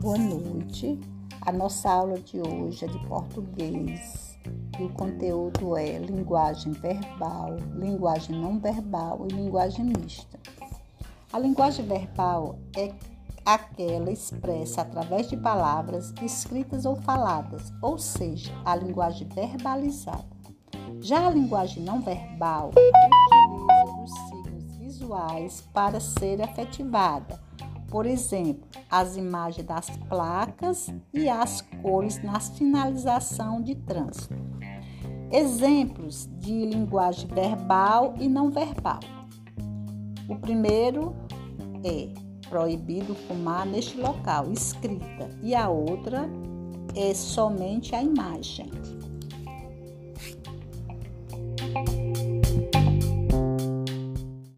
gente. A nossa aula de hoje é de português e o conteúdo é linguagem verbal, linguagem não verbal e linguagem mista. A linguagem verbal é aquela expressa através de palavras escritas ou faladas, ou seja, a linguagem verbalizada. Já a linguagem não verbal utiliza os signos visuais para ser efetivada por exemplo, as imagens das placas e as cores na sinalização de trânsito. Exemplos de linguagem verbal e não verbal. O primeiro é proibido fumar neste local, escrita, e a outra é somente a imagem.